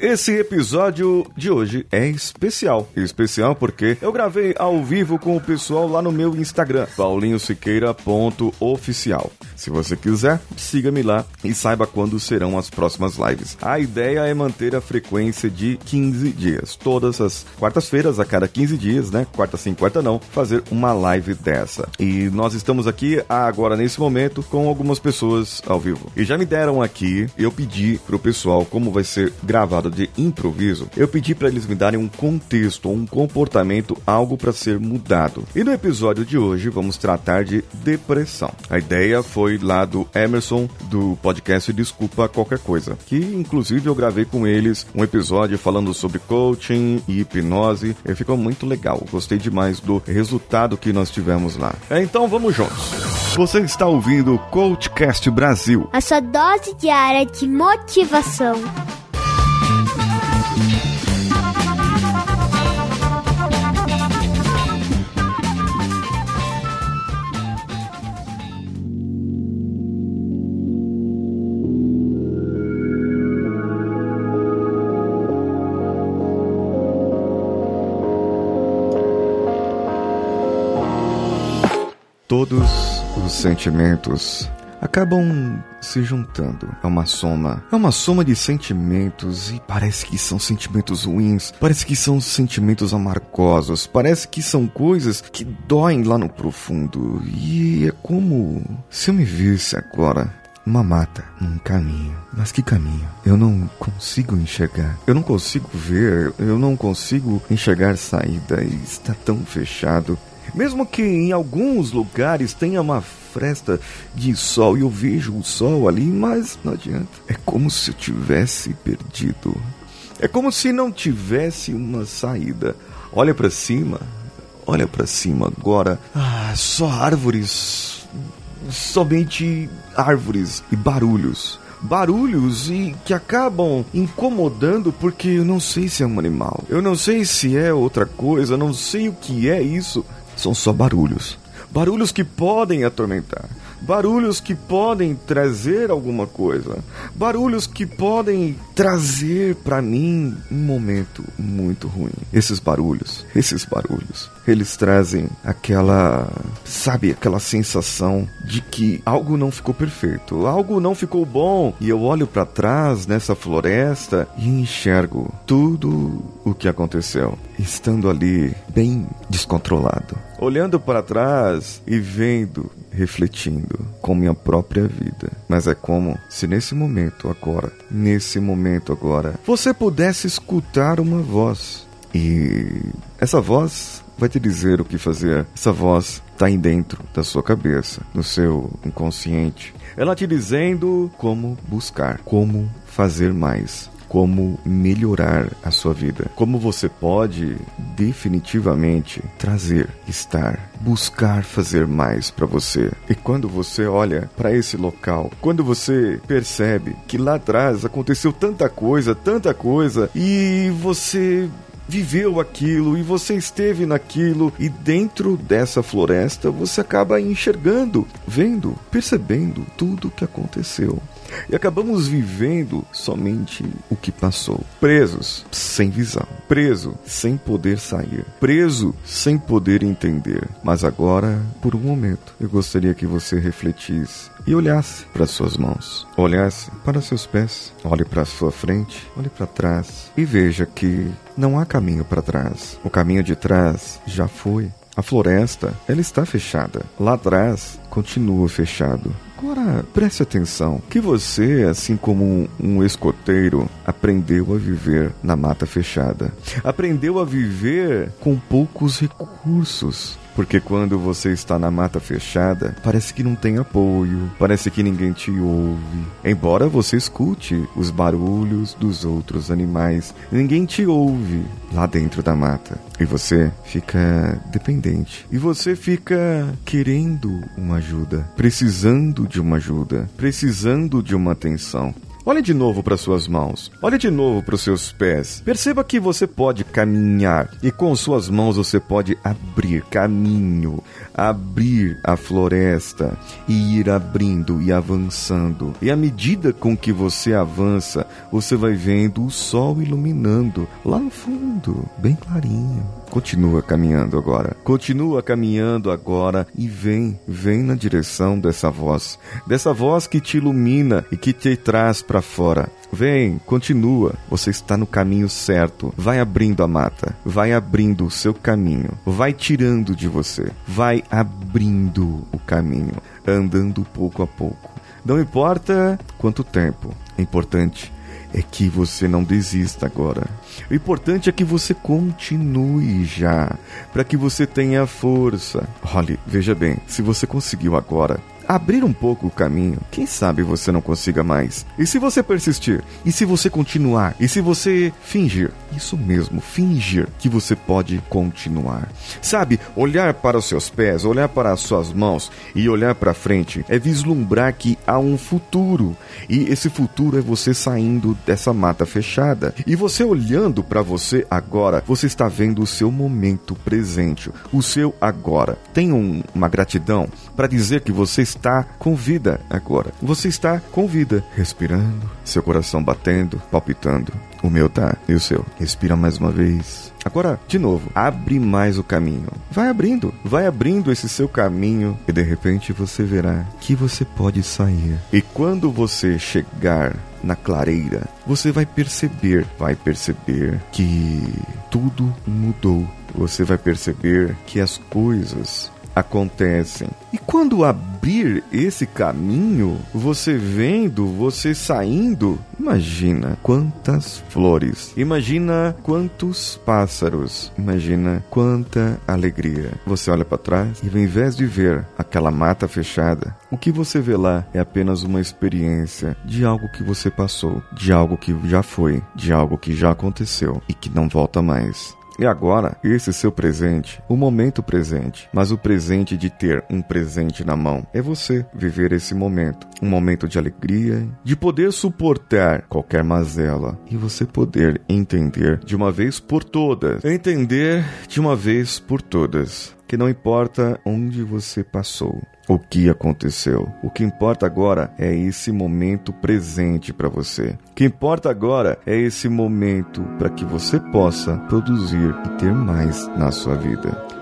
Esse episódio de hoje é especial. Especial porque eu gravei ao vivo com o pessoal lá no meu Instagram, paulinhosiqueira.oficial. Se você quiser, siga-me lá e saiba quando serão as próximas lives. A ideia é manter a frequência de 15 dias. Todas as quartas-feiras, a cada 15 dias, né? Quarta sim, quarta não, fazer uma live dessa. E nós estamos aqui agora nesse momento com algumas pessoas ao vivo. E já me deram aqui, eu pedi pro pessoal como vai ser gravado de improviso, eu pedi para eles me darem um contexto, um comportamento, algo para ser mudado. E no episódio de hoje vamos tratar de depressão. A ideia foi lá do Emerson do podcast Desculpa Qualquer Coisa, que inclusive eu gravei com eles um episódio falando sobre coaching e hipnose. E ficou muito legal. Gostei demais do resultado que nós tivemos lá. Então vamos juntos. Você está ouvindo o Coachcast Brasil. A sua dose diária de motivação. Todos os sentimentos acabam se juntando. É uma soma. É uma soma de sentimentos e parece que são sentimentos ruins, parece que são sentimentos amargosos, parece que são coisas que doem lá no profundo. E é como se eu me visse agora uma mata, um caminho. Mas que caminho? Eu não consigo enxergar. Eu não consigo ver. Eu não consigo enxergar saída. Está tão fechado. Mesmo que em alguns lugares tenha uma fresta de sol e eu vejo o sol ali, mas não adianta. É como se eu tivesse perdido. É como se não tivesse uma saída. Olha para cima, olha para cima agora. Ah, só árvores, somente árvores e barulhos barulhos e que acabam incomodando porque eu não sei se é um animal, eu não sei se é outra coisa, não sei o que é isso. São só barulhos. Barulhos que podem atormentar. Barulhos que podem trazer alguma coisa. Barulhos que podem trazer para mim um momento muito ruim. Esses barulhos, esses barulhos, eles trazem aquela, sabe, aquela sensação de que algo não ficou perfeito, algo não ficou bom. E eu olho para trás nessa floresta e enxergo tudo o que aconteceu, estando ali bem descontrolado olhando para trás e vendo, refletindo com minha própria vida. Mas é como se nesse momento agora, nesse momento agora, você pudesse escutar uma voz. E essa voz vai te dizer o que fazer. Essa voz está aí dentro da sua cabeça, no seu inconsciente. Ela te dizendo como buscar, como fazer mais como melhorar a sua vida, como você pode definitivamente trazer, estar, buscar fazer mais para você. E quando você olha para esse local, quando você percebe que lá atrás aconteceu tanta coisa, tanta coisa, e você viveu aquilo e você esteve naquilo e dentro dessa floresta você acaba enxergando, vendo, percebendo tudo o que aconteceu. E acabamos vivendo somente o que passou. Presos, sem visão. Preso, sem poder sair. Preso, sem poder entender. Mas agora, por um momento, eu gostaria que você refletisse e olhasse para suas mãos, olhasse para seus pés, olhe para sua frente, olhe para trás e veja que não há caminho para trás. O caminho de trás já foi. A floresta, ela está fechada. Lá atrás, continua fechado. Agora, preste atenção que você, assim como um escoteiro, aprendeu a viver na mata fechada. Aprendeu a viver com poucos recursos. Porque quando você está na mata fechada, parece que não tem apoio, parece que ninguém te ouve. Embora você escute os barulhos dos outros animais, ninguém te ouve lá dentro da mata. E você fica dependente. E você fica querendo uma ajuda, precisando de uma ajuda, precisando de uma atenção. Olhe de novo para suas mãos. Olhe de novo para os seus pés. Perceba que você pode caminhar e com suas mãos você pode abrir caminho, abrir a floresta e ir abrindo e avançando. E à medida com que você avança, você vai vendo o sol iluminando lá no fundo, bem clarinho. Continua caminhando agora. Continua caminhando agora e vem, vem na direção dessa voz, dessa voz que te ilumina e que te traz para fora. Vem, continua. Você está no caminho certo. Vai abrindo a mata, vai abrindo o seu caminho, vai tirando de você, vai abrindo o caminho, andando pouco a pouco. Não importa quanto tempo, é importante é que você não desista agora. O importante é que você continue já, para que você tenha força. Olhe, veja bem, se você conseguiu agora, abrir um pouco o caminho, quem sabe você não consiga mais. E se você persistir? E se você continuar? E se você fingir? Isso mesmo, fingir que você pode continuar. Sabe, olhar para os seus pés, olhar para as suas mãos e olhar para frente é vislumbrar que há um futuro. E esse futuro é você saindo dessa mata fechada. E você olhando para você agora, você está vendo o seu momento presente, o seu agora. Tem um, uma gratidão para dizer que você está está com vida agora. Você está com vida, respirando, seu coração batendo, palpitando. O meu tá, e o seu? Respira mais uma vez. Agora, de novo, abre mais o caminho. Vai abrindo, vai abrindo esse seu caminho e de repente você verá que você pode sair. E quando você chegar na clareira, você vai perceber, vai perceber que tudo mudou. Você vai perceber que as coisas acontecem. E quando abrir esse caminho, você vendo, você saindo, imagina quantas flores, imagina quantos pássaros, imagina quanta alegria. Você olha para trás e ao invés de ver aquela mata fechada, o que você vê lá é apenas uma experiência de algo que você passou, de algo que já foi, de algo que já aconteceu e que não volta mais. E agora, esse seu presente, o momento presente, mas o presente de ter um presente na mão, é você viver esse momento. Um momento de alegria, de poder suportar qualquer mazela e você poder entender de uma vez por todas. Entender de uma vez por todas que não importa onde você passou, o que aconteceu. O que importa agora é esse momento presente para você. O que importa agora é esse momento para que você possa produzir e ter mais na sua vida.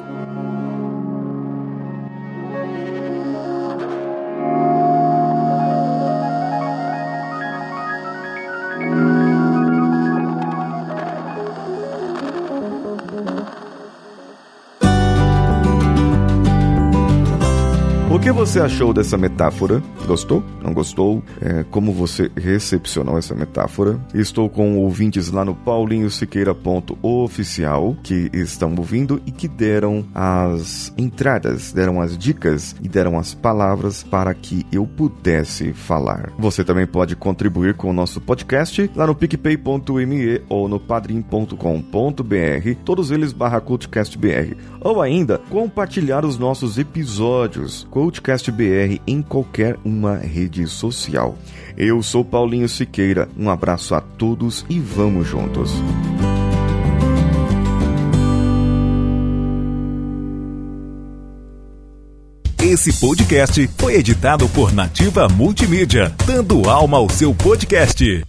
Você achou dessa metáfora? Gostou? Não gostou? É, como você recepcionou essa metáfora? Estou com ouvintes lá no paulinhosiqueira.oficial que estão ouvindo e que deram as entradas, deram as dicas e deram as palavras para que eu pudesse falar. Você também pode contribuir com o nosso podcast lá no picpay.me ou no padrim.com.br, todos eles barra cultcastbr. Ou ainda, compartilhar os nossos episódios. Podcast BR em qualquer uma rede social. Eu sou Paulinho Siqueira, um abraço a todos e vamos juntos. Esse podcast foi editado por Nativa Multimídia, dando alma ao seu podcast.